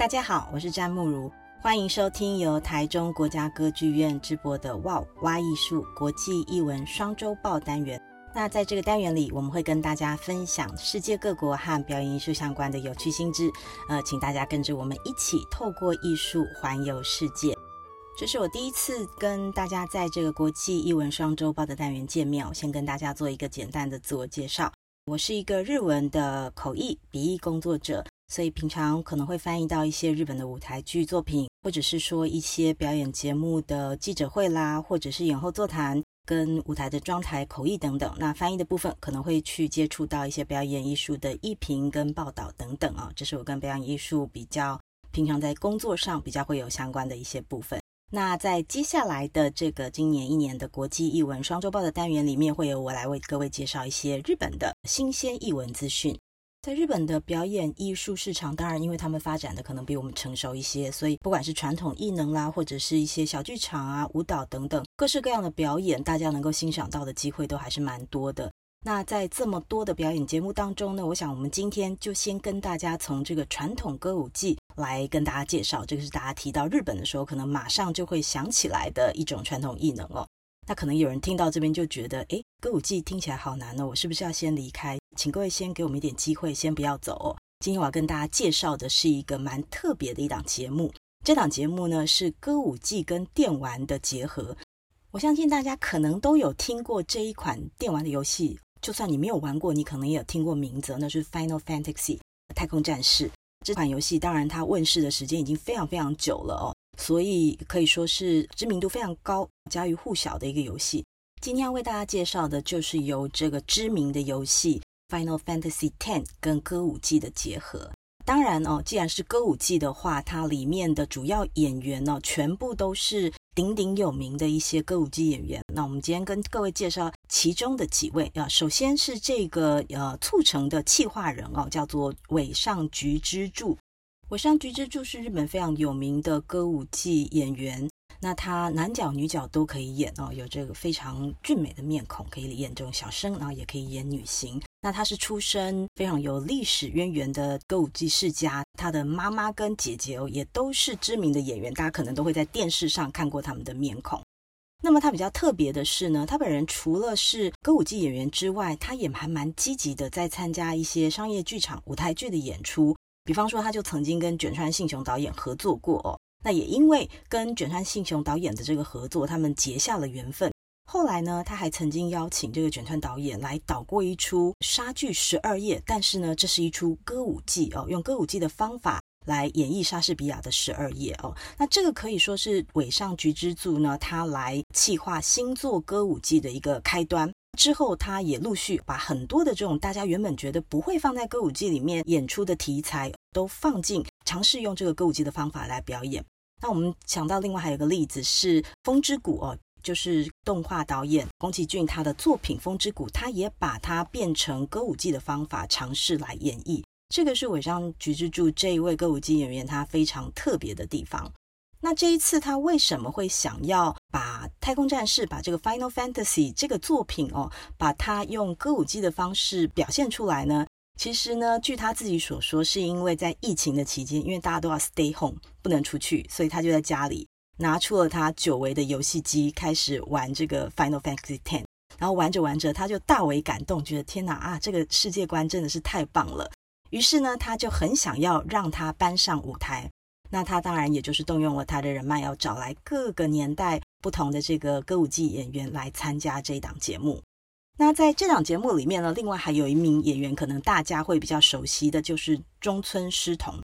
大家好，我是詹慕如，欢迎收听由台中国家歌剧院直播的 WOW 挖艺术国际艺文双周报单元。那在这个单元里，我们会跟大家分享世界各国和表演艺术相关的有趣新知。呃，请大家跟着我们一起透过艺术环游世界。这是我第一次跟大家在这个国际艺文双周报的单元见面，我先跟大家做一个简单的自我介绍。我是一个日文的口译笔译工作者。所以平常可能会翻译到一些日本的舞台剧作品，或者是说一些表演节目的记者会啦，或者是演后座谈跟舞台的妆台口译等等。那翻译的部分可能会去接触到一些表演艺术的艺评跟报道等等啊，这是我跟表演艺术比较平常在工作上比较会有相关的一些部分。那在接下来的这个今年一年的国际译文双周报的单元里面，会由我来为各位介绍一些日本的新鲜译文资讯。在日本的表演艺术市场，当然，因为他们发展的可能比我们成熟一些，所以不管是传统艺能啦，或者是一些小剧场啊、舞蹈等等，各式各样的表演，大家能够欣赏到的机会都还是蛮多的。那在这么多的表演节目当中呢，我想我们今天就先跟大家从这个传统歌舞伎来跟大家介绍，这个是大家提到日本的时候，可能马上就会想起来的一种传统艺能哦。那可能有人听到这边就觉得，诶，歌舞伎听起来好难哦，我是不是要先离开？请各位先给我们一点机会，先不要走哦。今天我要跟大家介绍的是一个蛮特别的一档节目。这档节目呢是歌舞伎跟电玩的结合。我相信大家可能都有听过这一款电玩的游戏，就算你没有玩过，你可能也有听过名字，那是《Final Fantasy》太空战士。这款游戏当然它问世的时间已经非常非常久了哦。所以可以说是知名度非常高、家喻户晓的一个游戏。今天要为大家介绍的就是由这个知名的游戏《Final Fantasy X》跟歌舞伎的结合。当然哦，既然是歌舞伎的话，它里面的主要演员呢，全部都是鼎鼎有名的一些歌舞伎演员。那我们今天跟各位介绍其中的几位啊，首先是这个呃促成的企划人哦，叫做尾上菊之助。尾上菊之助是日本非常有名的歌舞伎演员，那他男角女角都可以演哦，有这个非常俊美的面孔，可以演这种小生，然后也可以演女型。那他是出身非常有历史渊源的歌舞伎世家，他的妈妈跟姐姐哦也都是知名的演员，大家可能都会在电视上看过他们的面孔。那么他比较特别的是呢，他本人除了是歌舞伎演员之外，他也还蛮积极的在参加一些商业剧场、舞台剧的演出。比方说，他就曾经跟卷川幸雄导演合作过哦。那也因为跟卷川幸雄导演的这个合作，他们结下了缘分。后来呢，他还曾经邀请这个卷川导演来导过一出莎剧《十二夜》，但是呢，这是一出歌舞伎哦，用歌舞伎的方法来演绎莎士比亚的《十二夜》哦。那这个可以说是尾上菊之助呢，他来企划新作歌舞伎的一个开端。之后，他也陆续把很多的这种大家原本觉得不会放在歌舞伎里面演出的题材，都放进，尝试用这个歌舞伎的方法来表演。那我们想到另外还有一个例子是《风之谷》哦，就是动画导演宫崎骏他的作品《风之谷》，他也把它变成歌舞伎的方法尝试来演绎。这个是尾上菊之助这一位歌舞伎演员他非常特别的地方。那这一次他为什么会想要把《太空战士》把这个《Final Fantasy》这个作品哦，把它用歌舞伎的方式表现出来呢？其实呢，据他自己所说，是因为在疫情的期间，因为大家都要 stay home，不能出去，所以他就在家里拿出了他久违的游戏机，开始玩这个《Final Fantasy X》。然后玩着玩着，他就大为感动，觉得天哪啊，这个世界观真的是太棒了。于是呢，他就很想要让他搬上舞台。那他当然也就是动用了他的人脉，要找来各个年代不同的这个歌舞伎演员来参加这一档节目。那在这档节目里面呢，另外还有一名演员，可能大家会比较熟悉的就是中村狮童。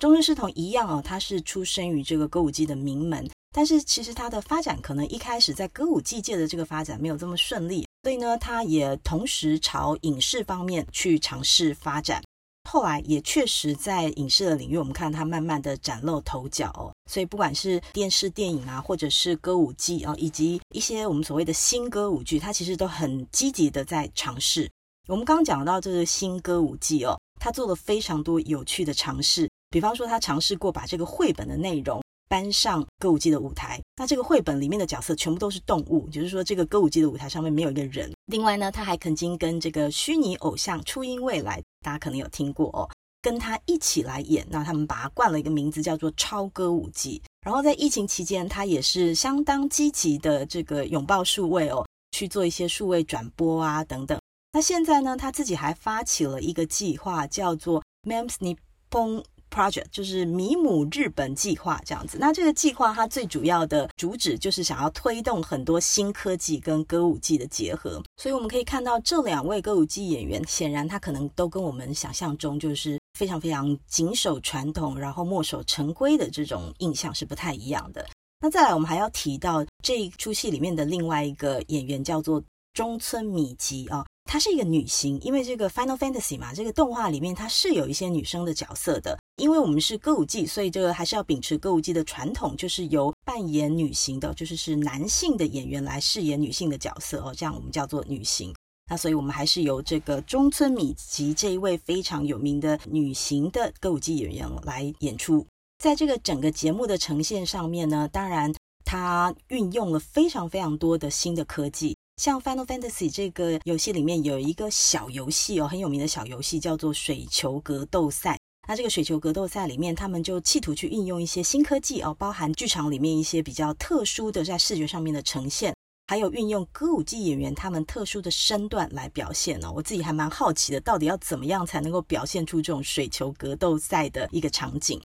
中村狮童一样哦，他是出生于这个歌舞伎的名门，但是其实他的发展可能一开始在歌舞伎界的这个发展没有这么顺利，所以呢，他也同时朝影视方面去尝试发展。后来也确实在影视的领域，我们看他慢慢的崭露头角哦。所以不管是电视电影啊，或者是歌舞伎啊，以及一些我们所谓的新歌舞剧，他其实都很积极的在尝试。我们刚刚讲到这个新歌舞伎哦，他做了非常多有趣的尝试，比方说他尝试过把这个绘本的内容。搬上歌舞伎的舞台，那这个绘本里面的角色全部都是动物，就是说这个歌舞伎的舞台上面没有一个人。另外呢，他还曾经跟这个虚拟偶像初音未来，大家可能有听过哦，跟他一起来演。那他们把他冠了一个名字，叫做“超歌舞伎”。然后在疫情期间，他也是相当积极的这个拥抱数位哦，去做一些数位转播啊等等。那现在呢，他自己还发起了一个计划，叫做 “MEMS Nippon”。Project 就是米姆日本计划这样子，那这个计划它最主要的主旨就是想要推动很多新科技跟歌舞伎的结合，所以我们可以看到这两位歌舞伎演员，显然他可能都跟我们想象中就是非常非常谨守传统，然后墨守成规的这种印象是不太一样的。那再来，我们还要提到这一出戏里面的另外一个演员叫做中村米吉啊。她是一个女星，因为这个 Final Fantasy 嘛，这个动画里面它是有一些女生的角色的。因为我们是歌舞伎，所以这个还是要秉持歌舞伎的传统，就是由扮演女性的，就是是男性的演员来饰演女性的角色哦，这样我们叫做女性。那所以我们还是由这个中村米吉这一位非常有名的女性的歌舞伎演员来演出。在这个整个节目的呈现上面呢，当然它运用了非常非常多的新的科技。像《Final Fantasy》这个游戏里面有一个小游戏哦，很有名的小游戏叫做水球格斗赛。那这个水球格斗赛里面，他们就企图去运用一些新科技哦，包含剧场里面一些比较特殊的在视觉上面的呈现，还有运用歌舞伎演员他们特殊的身段来表现哦。我自己还蛮好奇的，到底要怎么样才能够表现出这种水球格斗赛的一个场景？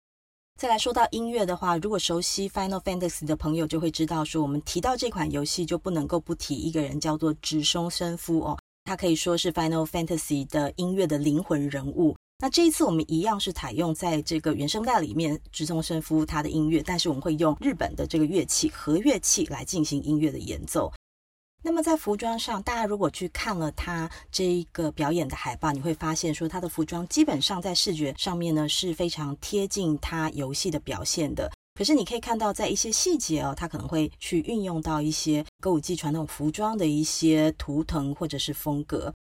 再来说到音乐的话，如果熟悉 Final Fantasy 的朋友就会知道，说我们提到这款游戏就不能够不提一个人，叫做植松伸夫哦，他可以说是 Final Fantasy 的音乐的灵魂人物。那这一次我们一样是采用在这个原声带里面植松伸夫他的音乐，但是我们会用日本的这个乐器和乐器来进行音乐的演奏。那么在服装上，大家如果去看了他这一个表演的海报，你会发现说他的服装基本上在视觉上面呢是非常贴近他游戏的表现的。可是你可以看到在一些细节哦，他可能会去运用到一些歌舞伎传统服装的一些图腾或者是风格。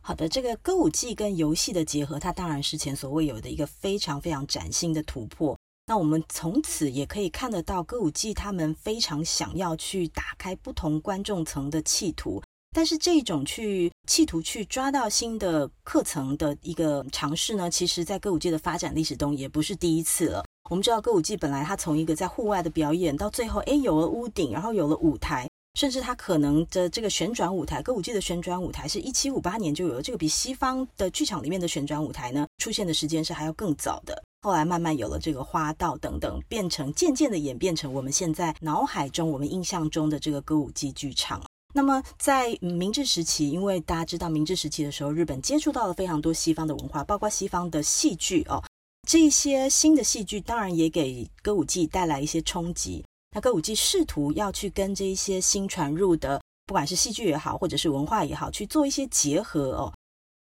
好的，这个歌舞伎跟游戏的结合，它当然是前所未有的一个非常非常崭新的突破。那我们从此也可以看得到歌舞伎他们非常想要去打开不同观众层的企图，但是这种去企图去抓到新的课程的一个尝试呢，其实在歌舞伎的发展历史中也不是第一次了。我们知道歌舞伎本来它从一个在户外的表演，到最后哎有了屋顶，然后有了舞台，甚至它可能的这个旋转舞台，歌舞伎的旋转舞台是一七五八年就有了，这个比西方的剧场里面的旋转舞台呢出现的时间是还要更早的。后来慢慢有了这个花道等等，变成渐渐的演变成我们现在脑海中、我们印象中的这个歌舞伎剧场。那么在明治时期，因为大家知道明治时期的时候，日本接触到了非常多西方的文化，包括西方的戏剧哦，这些新的戏剧当然也给歌舞伎带来一些冲击。那歌舞伎试图要去跟这一些新传入的，不管是戏剧也好，或者是文化也好，去做一些结合哦。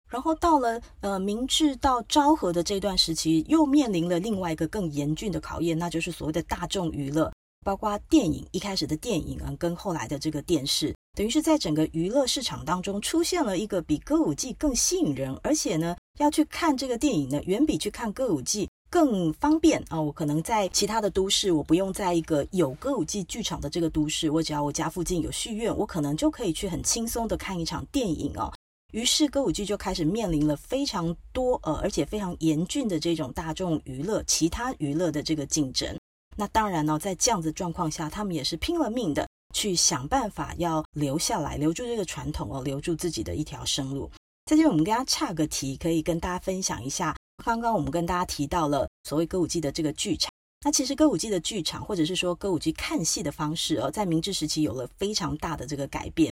然后到了呃明治到昭和的这段时期，又面临了另外一个更严峻的考验，那就是所谓的大众娱乐，包括电影一开始的电影啊，跟后来的这个电视，等于是在整个娱乐市场当中出现了一个比歌舞伎更吸引人，而且呢要去看这个电影呢，远比去看歌舞伎更方便啊。我可能在其他的都市，我不用在一个有歌舞伎剧场的这个都市，我只要我家附近有戏院，我可能就可以去很轻松的看一场电影哦。于是歌舞伎就开始面临了非常多呃，而且非常严峻的这种大众娱乐、其他娱乐的这个竞争。那当然呢，在这样子状况下，他们也是拼了命的去想办法要留下来，留住这个传统哦，留住自己的一条生路。在这边，我们跟大家岔个题，可以跟大家分享一下。刚刚我们跟大家提到了所谓歌舞伎的这个剧场，那其实歌舞伎的剧场，或者是说歌舞伎看戏的方式哦，在明治时期有了非常大的这个改变。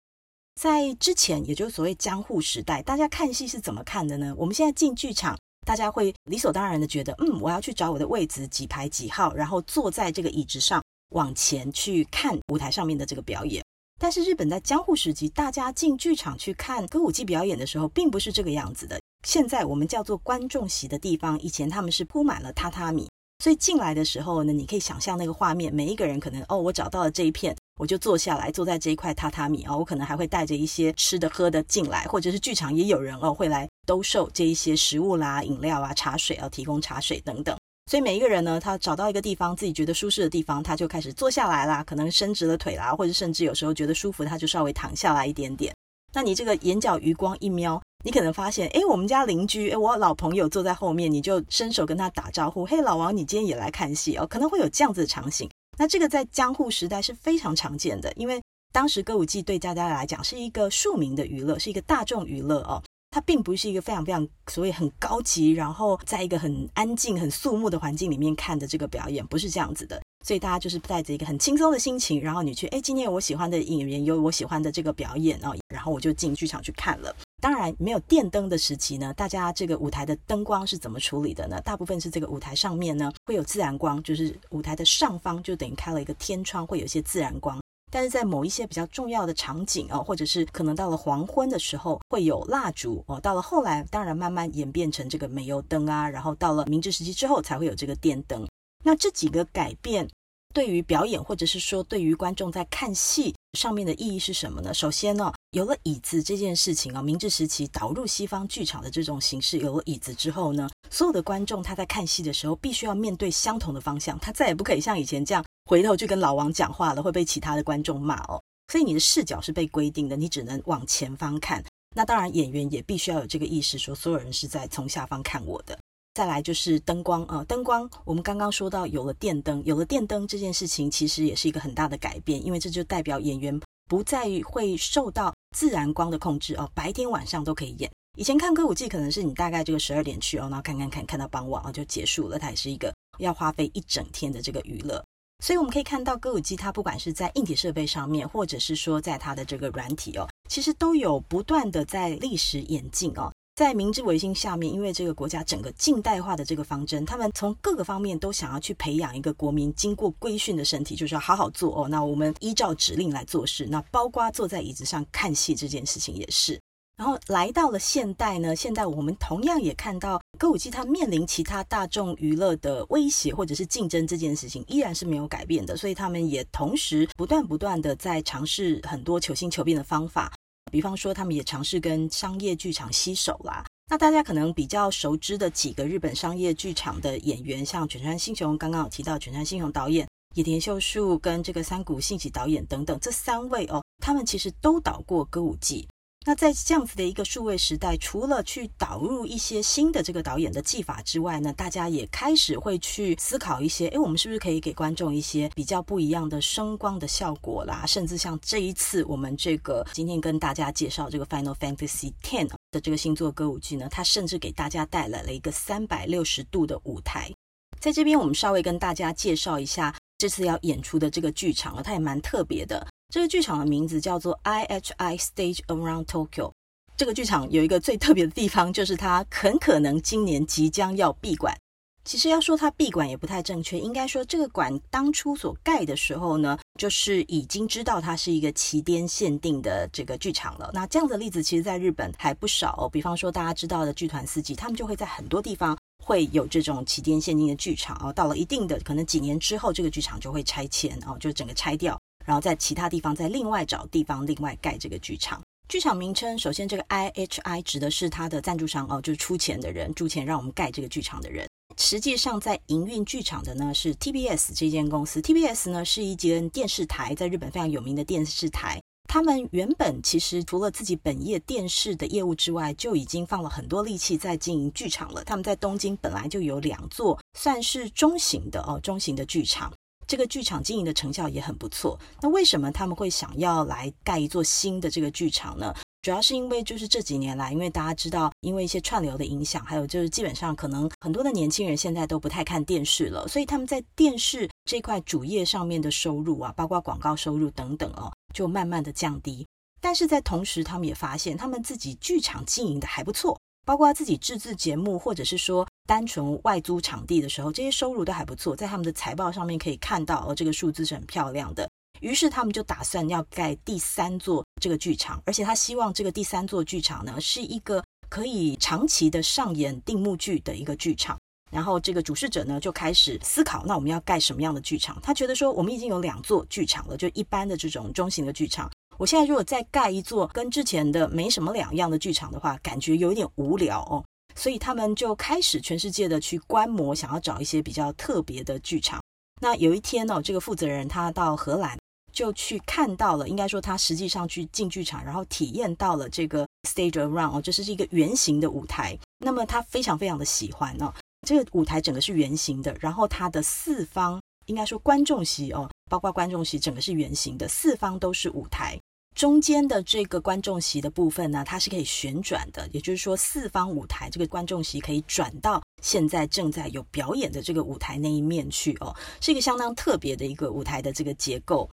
在之前，也就是所谓江户时代，大家看戏是怎么看的呢？我们现在进剧场，大家会理所当然的觉得，嗯，我要去找我的位置，几排几号，然后坐在这个椅子上，往前去看舞台上面的这个表演。但是日本在江户时期，大家进剧场去看歌舞伎表演的时候，并不是这个样子的。现在我们叫做观众席的地方，以前他们是铺满了榻榻米，所以进来的时候呢，你可以想象那个画面，每一个人可能，哦，我找到了这一片。我就坐下来，坐在这一块榻榻米啊，我可能还会带着一些吃的喝的进来，或者是剧场也有人哦会来兜售这一些食物啦、饮料啊、茶水啊，提供茶水等等。所以每一个人呢，他找到一个地方自己觉得舒适的地方，他就开始坐下来啦，可能伸直了腿啦，或者甚至有时候觉得舒服，他就稍微躺下来一点点。那你这个眼角余光一瞄，你可能发现，哎，我们家邻居，哎，我老朋友坐在后面，你就伸手跟他打招呼，嘿，老王，你今天也来看戏哦？可能会有这样子的场景。那这个在江户时代是非常常见的，因为当时歌舞伎对大家来讲是一个庶民的娱乐，是一个大众娱乐哦。它并不是一个非常非常所谓很高级，然后在一个很安静、很肃穆的环境里面看的这个表演，不是这样子的。所以大家就是带着一个很轻松的心情，然后你去，哎，今天有我喜欢的演员，有我喜欢的这个表演哦，然后我就进剧场去看了。当然，没有电灯的时期呢，大家这个舞台的灯光是怎么处理的呢？大部分是这个舞台上面呢会有自然光，就是舞台的上方就等于开了一个天窗，会有一些自然光。但是在某一些比较重要的场景哦，或者是可能到了黄昏的时候会有蜡烛哦。到了后来，当然慢慢演变成这个煤油灯啊，然后到了明治时期之后才会有这个电灯。那这几个改变对于表演，或者是说对于观众在看戏上面的意义是什么呢？首先呢，有了椅子这件事情啊，明治时期导入西方剧场的这种形式，有了椅子之后呢，所有的观众他在看戏的时候必须要面对相同的方向，他再也不可以像以前这样。回头就跟老王讲话了，会被其他的观众骂哦。所以你的视角是被规定的，你只能往前方看。那当然，演员也必须要有这个意识，说所有人是在从下方看我的。再来就是灯光啊，灯光，我们刚刚说到有了电灯，有了电灯这件事情，其实也是一个很大的改变，因为这就代表演员不再会受到自然光的控制哦，白天晚上都可以演。以前看歌舞伎可能是你大概这个十二点去哦，然后看看看看到傍晚啊就结束了，它也是一个要花费一整天的这个娱乐。所以我们可以看到，歌舞伎它不管是在硬体设备上面，或者是说在它的这个软体哦，其实都有不断的在历史演进哦。在明治维新下面，因为这个国家整个近代化的这个方针，他们从各个方面都想要去培养一个国民经过规训的身体，就是要好好做哦。那我们依照指令来做事，那包括坐在椅子上看戏这件事情也是。然后来到了现代呢，现代我们同样也看到歌舞伎它面临其他大众娱乐的威胁或者是竞争这件事情依然是没有改变的，所以他们也同时不断不断的在尝试很多求新求变的方法，比方说他们也尝试跟商业剧场携手啦。那大家可能比较熟知的几个日本商业剧场的演员，像蜷川幸雄，刚刚有提到蜷川幸雄导演、野田秀树跟这个三谷幸喜导演等等，这三位哦，他们其实都导过歌舞伎。那在这样子的一个数位时代，除了去导入一些新的这个导演的技法之外呢，大家也开始会去思考一些，诶，我们是不是可以给观众一些比较不一样的声光的效果啦？甚至像这一次我们这个今天跟大家介绍这个 Final Fantasy Ten 的这个星座歌舞剧呢，它甚至给大家带来了一个三百六十度的舞台。在这边，我们稍微跟大家介绍一下这次要演出的这个剧场啊，它也蛮特别的。这个剧场的名字叫做 IHI Stage Around Tokyo。这个剧场有一个最特别的地方，就是它很可能今年即将要闭馆。其实要说它闭馆也不太正确，应该说这个馆当初所盖的时候呢，就是已经知道它是一个期间限定的这个剧场了。那这样的例子其实在日本还不少，比方说大家知道的剧团四季，他们就会在很多地方会有这种期间限定的剧场哦。到了一定的可能几年之后，这个剧场就会拆迁哦，就整个拆掉。然后在其他地方再另外找地方，另外盖这个剧场。剧场名称，首先这个 IHI 指的是它的赞助商哦，就是出钱的人，出钱让我们盖这个剧场的人。实际上在营运剧场的呢是 TBS 这间公司。TBS 呢是一间电视台，在日本非常有名的电视台。他们原本其实除了自己本业电视的业务之外，就已经放了很多力气在经营剧场了。他们在东京本来就有两座算是中型的哦，中型的剧场。这个剧场经营的成效也很不错。那为什么他们会想要来盖一座新的这个剧场呢？主要是因为就是这几年来，因为大家知道，因为一些串流的影响，还有就是基本上可能很多的年轻人现在都不太看电视了，所以他们在电视这块主业上面的收入啊，包括广告收入等等哦，就慢慢的降低。但是在同时，他们也发现他们自己剧场经营的还不错。包括他自己制作节目，或者是说单纯外租场地的时候，这些收入都还不错，在他们的财报上面可以看到，哦，这个数字是很漂亮的。于是他们就打算要盖第三座这个剧场，而且他希望这个第三座剧场呢，是一个可以长期的上演定目剧的一个剧场。然后这个主事者呢就开始思考，那我们要盖什么样的剧场？他觉得说，我们已经有两座剧场了，就一般的这种中型的剧场。我现在如果再盖一座跟之前的没什么两样的剧场的话，感觉有一点无聊哦。所以他们就开始全世界的去观摩，想要找一些比较特别的剧场。那有一天呢，这个负责人他到荷兰，就去看到了，应该说他实际上去进剧场，然后体验到了这个 stage around 哦，这是一个圆形的舞台。那么他非常非常的喜欢哦，这个舞台整个是圆形的，然后它的四方应该说观众席哦，包括观众席整个是圆形的，四方都是舞台。中间的这个观众席的部分呢，它是可以旋转的，也就是说四方舞台这个观众席可以转到现在正在有表演的这个舞台那一面去哦，是一个相当特别的一个舞台的这个结构。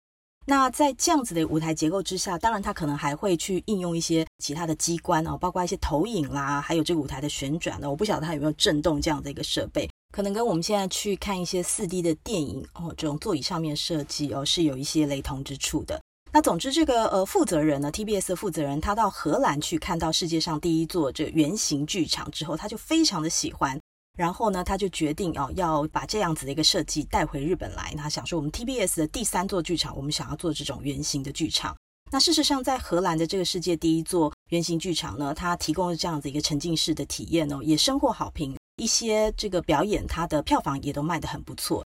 那在这样子的舞台结构之下，当然它可能还会去应用一些其他的机关哦，包括一些投影啦，还有这个舞台的旋转呢。我不晓得它有没有震动这样的一个设备，可能跟我们现在去看一些四 D 的电影哦，这种座椅上面设计哦是有一些雷同之处的。那总之，这个呃负责人呢，TBS 的负责人，他到荷兰去看到世界上第一座这圆形剧场之后，他就非常的喜欢，然后呢，他就决定哦要把这样子的一个设计带回日本来。他想说，我们 TBS 的第三座剧场，我们想要做这种圆形的剧场。那事实上，在荷兰的这个世界第一座圆形剧场呢，它提供了这样子一个沉浸式的体验哦，也深获好评。一些这个表演，它的票房也都卖得很不错。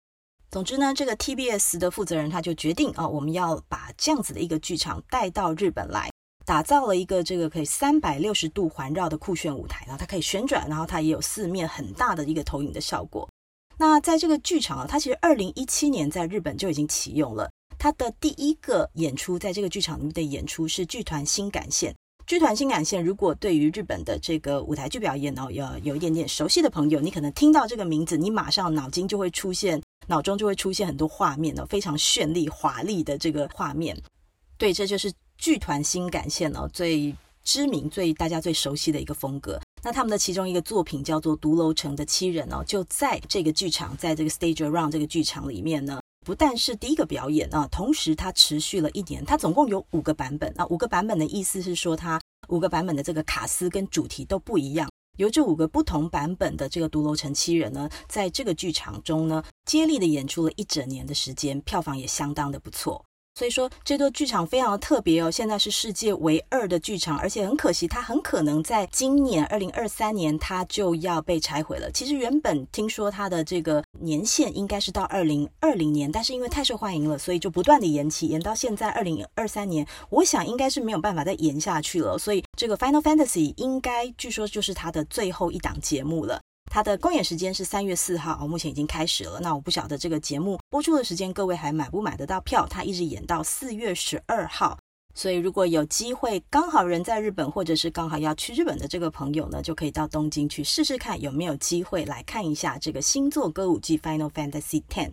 总之呢，这个 TBS 的负责人他就决定啊，我们要把这样子的一个剧场带到日本来，打造了一个这个可以三百六十度环绕的酷炫舞台，然后它可以旋转，然后它也有四面很大的一个投影的效果。那在这个剧场啊，它其实二零一七年在日本就已经启用了。它的第一个演出在这个剧场里面的演出是剧团新干线。剧团新感线，如果对于日本的这个舞台剧表演呢，有有一点点熟悉的朋友，你可能听到这个名字，你马上脑筋就会出现。脑中就会出现很多画面哦，非常绚丽华丽的这个画面。对，这就是剧团新感线哦，最知名、最大家最熟悉的一个风格。那他们的其中一个作品叫做《独楼城的七人》哦，就在这个剧场，在这个 Stage Around 这个剧场里面呢，不但是第一个表演啊，同时它持续了一年，它总共有五个版本啊。五个版本的意思是说，它五个版本的这个卡斯跟主题都不一样。由这五个不同版本的这个独楼城七人呢，在这个剧场中呢，接力的演出了一整年的时间，票房也相当的不错。所以说，这座剧场非常的特别哦，现在是世界唯二的剧场，而且很可惜，它很可能在今年二零二三年它就要被拆毁了。其实原本听说它的这个年限应该是到二零二零年，但是因为太受欢迎了，所以就不断的延期，延到现在二零二三年，我想应该是没有办法再延下去了。所以这个 Final Fantasy 应该据说就是它的最后一档节目了。它的公演时间是三月四号，哦目前已经开始了。那我不晓得这个节目播出的时间，各位还买不买得到票？它一直演到四月十二号，所以如果有机会，刚好人在日本，或者是刚好要去日本的这个朋友呢，就可以到东京去试试看有没有机会来看一下这个新作歌舞伎《Final Fantasy X》。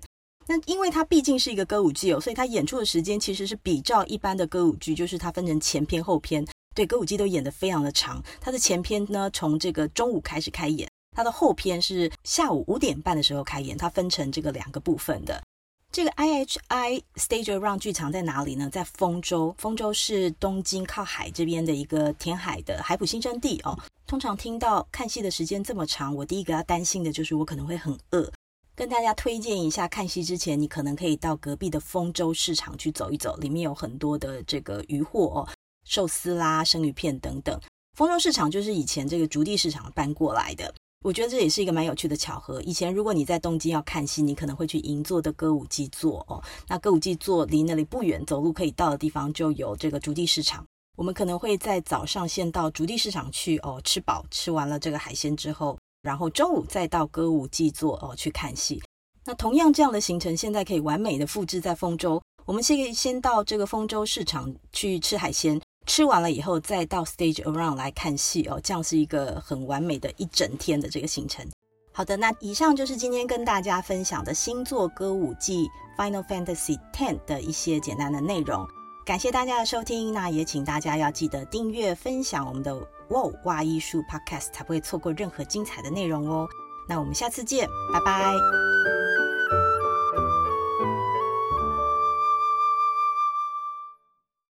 那因为它毕竟是一个歌舞伎哦，所以它演出的时间其实是比照一般的歌舞剧，就是它分成前篇后篇。对，歌舞伎都演得非常的长，它的前篇呢，从这个中午开始开演。它的后篇是下午五点半的时候开演，它分成这个两个部分的。这个 IHI Stage Around 剧场在哪里呢？在丰州，丰州是东京靠海这边的一个填海的海埔新生地哦。通常听到看戏的时间这么长，我第一个要担心的就是我可能会很饿。跟大家推荐一下，看戏之前你可能可以到隔壁的丰州市场去走一走，里面有很多的这个鱼货哦，寿司啦、生鱼片等等。丰州市场就是以前这个竹地市场搬过来的。我觉得这也是一个蛮有趣的巧合。以前如果你在东京要看戏，你可能会去银座的歌舞伎座哦。那歌舞伎座离那里不远，走路可以到的地方就有这个竹地市场。我们可能会在早上先到竹地市场去哦，吃饱吃完了这个海鲜之后，然后中午再到歌舞伎座哦去看戏。那同样这样的行程，现在可以完美的复制在丰州。我们先可以先到这个丰州市场去吃海鲜。吃完了以后，再到 Stage Around 来看戏哦，这样是一个很完美的一整天的这个行程。好的，那以上就是今天跟大家分享的新作歌舞伎 Final Fantasy X 的一些简单的内容。感谢大家的收听，那也请大家要记得订阅、分享我们的 WOW 哇艺术 Podcast，才不会错过任何精彩的内容哦。那我们下次见，拜拜。